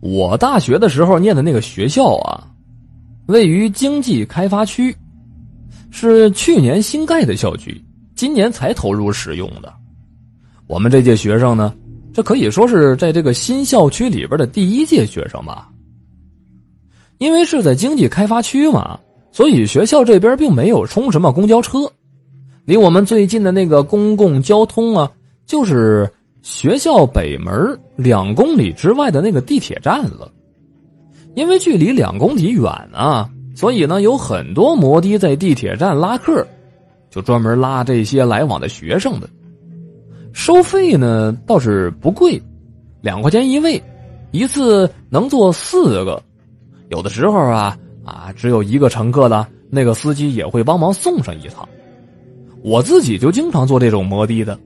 我大学的时候念的那个学校啊，位于经济开发区，是去年新盖的校区，今年才投入使用的。我们这届学生呢，这可以说是在这个新校区里边的第一届学生吧。因为是在经济开发区嘛，所以学校这边并没有充什么公交车，离我们最近的那个公共交通啊，就是。学校北门两公里之外的那个地铁站了，因为距离两公里远啊，所以呢有很多摩的在地铁站拉客，就专门拉这些来往的学生的。收费呢倒是不贵，两块钱一位，一次能坐四个。有的时候啊啊只有一个乘客的，那个司机也会帮忙送上一趟。我自己就经常坐这种摩的的。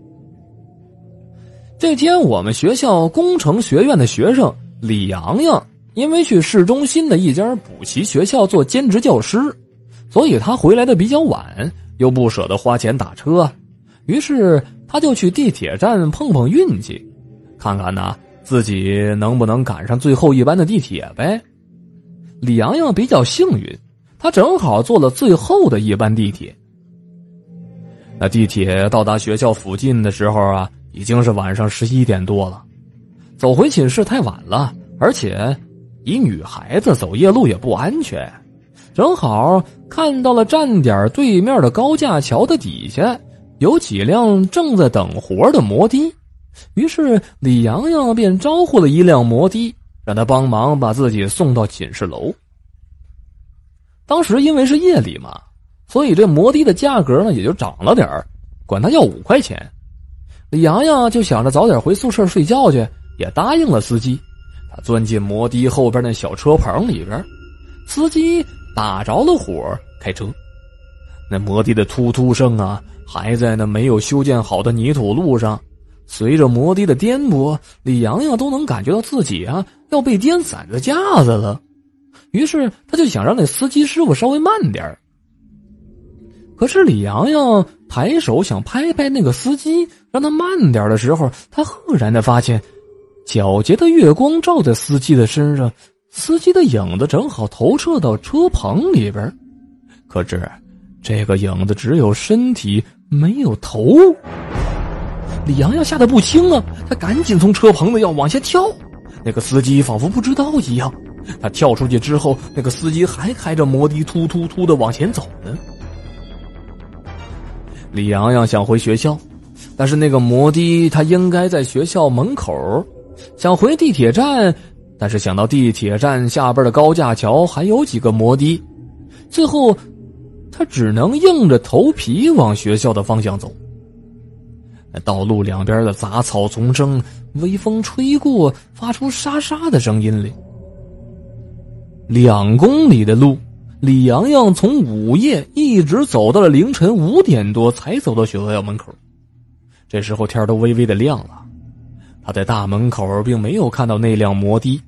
这天，我们学校工程学院的学生李阳阳，因为去市中心的一家补习学校做兼职教师，所以他回来的比较晚，又不舍得花钱打车，于是他就去地铁站碰碰运气，看看呢自己能不能赶上最后一班的地铁呗。李阳阳比较幸运，他正好坐了最后的一班地铁。那地铁到达学校附近的时候啊。已经是晚上十一点多了，走回寝室太晚了，而且一女孩子走夜路也不安全。正好看到了站点对面的高架桥的底下有几辆正在等活的摩的，于是李阳阳便招呼了一辆摩的，让他帮忙把自己送到寝室楼。当时因为是夜里嘛，所以这摩的的价格呢也就涨了点管他要五块钱。李阳阳就想着早点回宿舍睡觉去，也答应了司机。他钻进摩的后边那小车棚里边，司机打着了火开车。那摩的的突突声啊，还在那没有修建好的泥土路上，随着摩的的颠簸，李阳阳都能感觉到自己啊要被颠散在架子了。于是他就想让那司机师傅稍微慢点可是李阳阳抬手想拍拍那个司机，让他慢点的时候，他赫然的发现，皎洁的月光照在司机的身上，司机的影子正好投射到车棚里边，可是这个影子只有身体没有头。李阳阳吓得不轻啊，他赶紧从车棚子要往下跳，那个司机仿佛不知道一样，他跳出去之后，那个司机还开着摩的突突突的往前走呢。李阳阳想回学校，但是那个摩的他应该在学校门口。想回地铁站，但是想到地铁站下边的高架桥还有几个摩的，最后他只能硬着头皮往学校的方向走。道路两边的杂草丛生，微风吹过，发出沙沙的声音来。两公里的路。李阳阳从午夜一直走到了凌晨五点多，才走到学校门口。这时候天都微微的亮了，他在大门口并没有看到那辆摩的，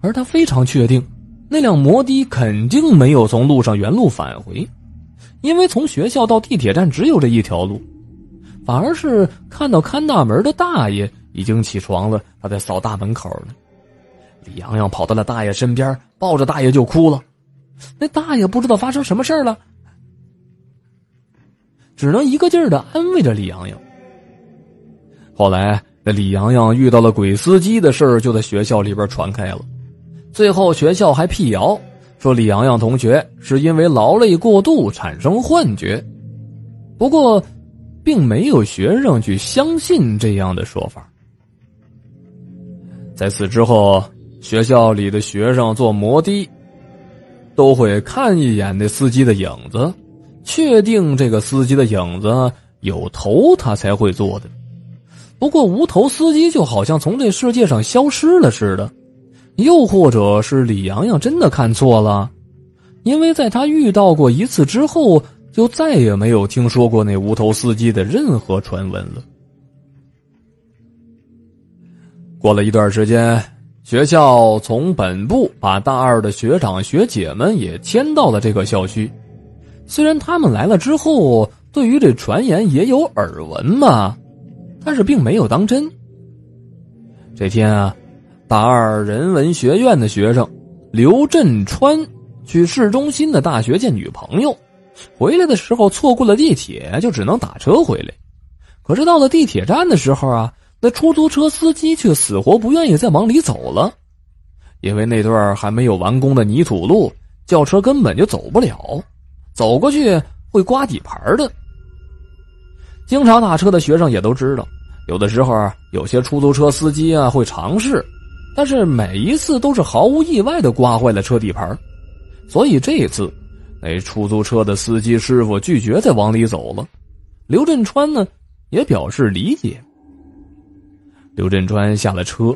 而他非常确定，那辆摩的肯定没有从路上原路返回，因为从学校到地铁站只有这一条路，反而是看到看大门的大爷已经起床了，他在扫大门口呢。李阳阳跑到了大爷身边，抱着大爷就哭了。那大爷不知道发生什么事了，只能一个劲儿的安慰着李阳阳。后来，那李阳阳遇到了鬼司机的事儿，就在学校里边传开了。最后，学校还辟谣说李阳阳同学是因为劳累过度产生幻觉。不过，并没有学生去相信这样的说法。在此之后，学校里的学生坐摩的。都会看一眼那司机的影子，确定这个司机的影子有头，他才会坐的。不过无头司机就好像从这世界上消失了似的，又或者是李阳阳真的看错了，因为在他遇到过一次之后，就再也没有听说过那无头司机的任何传闻了。过了一段时间。学校从本部把大二的学长学姐们也迁到了这个校区。虽然他们来了之后，对于这传言也有耳闻嘛，但是并没有当真。这天啊，大二人文学院的学生刘振川去市中心的大学见女朋友，回来的时候错过了地铁，就只能打车回来。可是到了地铁站的时候啊，那出租车司机却死活不愿意再往里走了，因为那段还没有完工的泥土路，轿车根本就走不了，走过去会刮底盘的。经常打车的学生也都知道，有的时候有些出租车司机啊会尝试。但是每一次都是毫无意外的刮坏了车底盘，所以这一次，那出租车的司机师傅拒绝再往里走了。刘振川呢，也表示理解。刘振川下了车，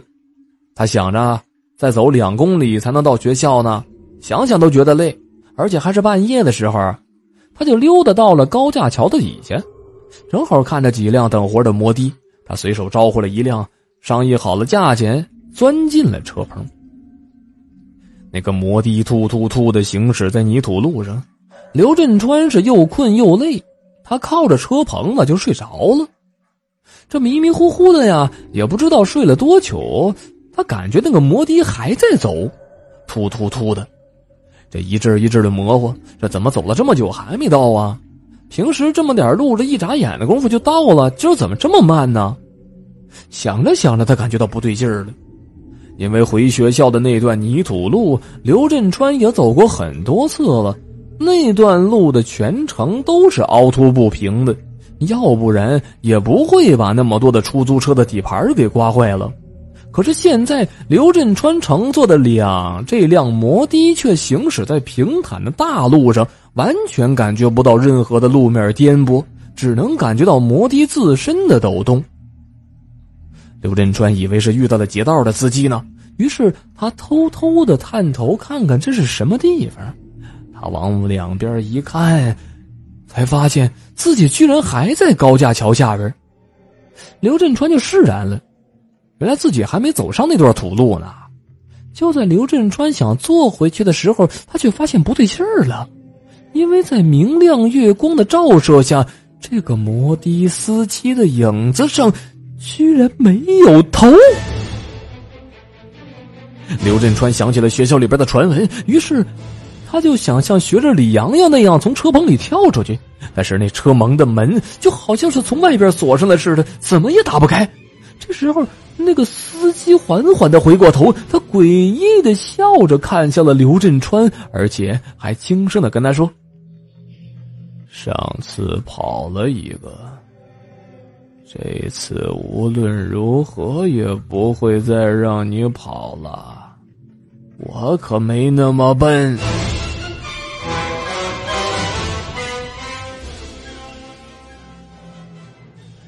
他想着再走两公里才能到学校呢，想想都觉得累，而且还是半夜的时候，他就溜达到了高架桥的底下，正好看着几辆等活的摩的，他随手招呼了一辆，商议好了价钱。钻进了车棚，那个摩的突突突的行驶在泥土路上，刘振川是又困又累，他靠着车棚子就睡着了。这迷迷糊糊的呀，也不知道睡了多久，他感觉那个摩的还在走，突突突的，这一阵一阵的模糊，这怎么走了这么久还没到啊？平时这么点路，这一眨眼的功夫就到了，今儿怎么这么慢呢？想着想着，他感觉到不对劲儿了。因为回学校的那段泥土路，刘振川也走过很多次了。那段路的全程都是凹凸不平的，要不然也不会把那么多的出租车的底盘给刮坏了。可是现在，刘振川乘坐的两这辆摩的却行驶在平坦的大路上，完全感觉不到任何的路面颠簸，只能感觉到摩的自身的抖动。刘振川以为是遇到了劫道的司机呢。于是他偷偷的探头看看这是什么地方，他往两边一看，才发现自己居然还在高架桥下边。刘振川就释然了，原来自己还没走上那段土路呢。就在刘振川想坐回去的时候，他却发现不对劲儿了，因为在明亮月光的照射下，这个摩的司机的影子上居然没有头。刘振川想起了学校里边的传闻，于是他就想像学着李阳阳那样从车棚里跳出去，但是那车门的门就好像是从外边锁上了似的，怎么也打不开。这时候，那个司机缓缓的回过头，他诡异的笑着看向了刘振川，而且还轻声的跟他说：“上次跑了一个，这次无论如何也不会再让你跑了。”我可没那么笨。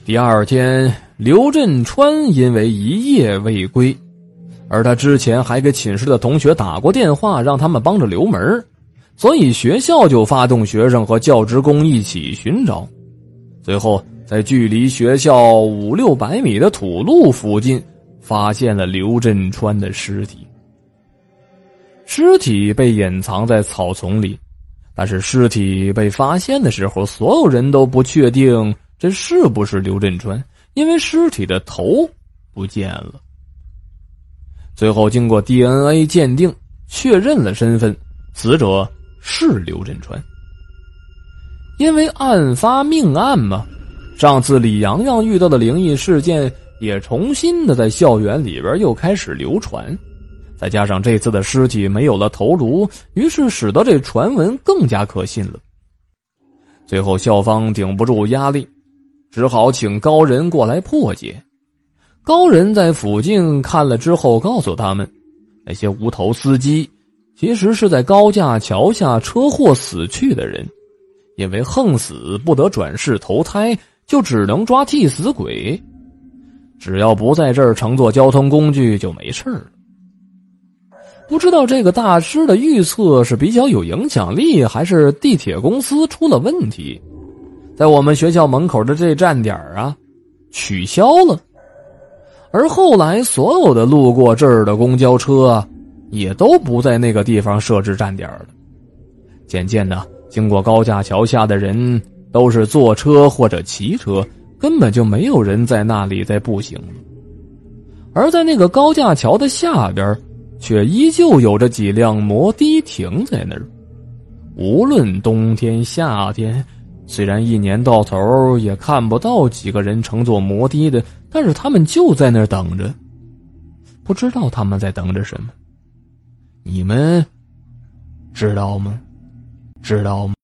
第二天，刘振川因为一夜未归，而他之前还给寝室的同学打过电话，让他们帮着留门，所以学校就发动学生和教职工一起寻找。最后，在距离学校五六百米的土路附近，发现了刘振川的尸体。尸体被隐藏在草丛里，但是尸体被发现的时候，所有人都不确定这是不是刘振川，因为尸体的头不见了。最后经过 DNA 鉴定，确认了身份，死者是刘振川。因为案发命案嘛，上次李阳阳遇到的灵异事件也重新的在校园里边又开始流传。再加上这次的尸体没有了头颅，于是使得这传闻更加可信了。最后校方顶不住压力，只好请高人过来破解。高人在附近看了之后，告诉他们，那些无头司机其实是在高架桥下车祸死去的人，因为横死不得转世投胎，就只能抓替死鬼。只要不在这儿乘坐交通工具，就没事了。不知道这个大师的预测是比较有影响力，还是地铁公司出了问题，在我们学校门口的这站点啊，取消了。而后来所有的路过这儿的公交车，也都不在那个地方设置站点了。渐渐的，经过高架桥下的人都是坐车或者骑车，根本就没有人在那里在步行。而在那个高架桥的下边，却依旧有着几辆摩的停在那儿。无论冬天夏天，虽然一年到头也看不到几个人乘坐摩的的，但是他们就在那儿等着。不知道他们在等着什么，你们知道吗？知道吗？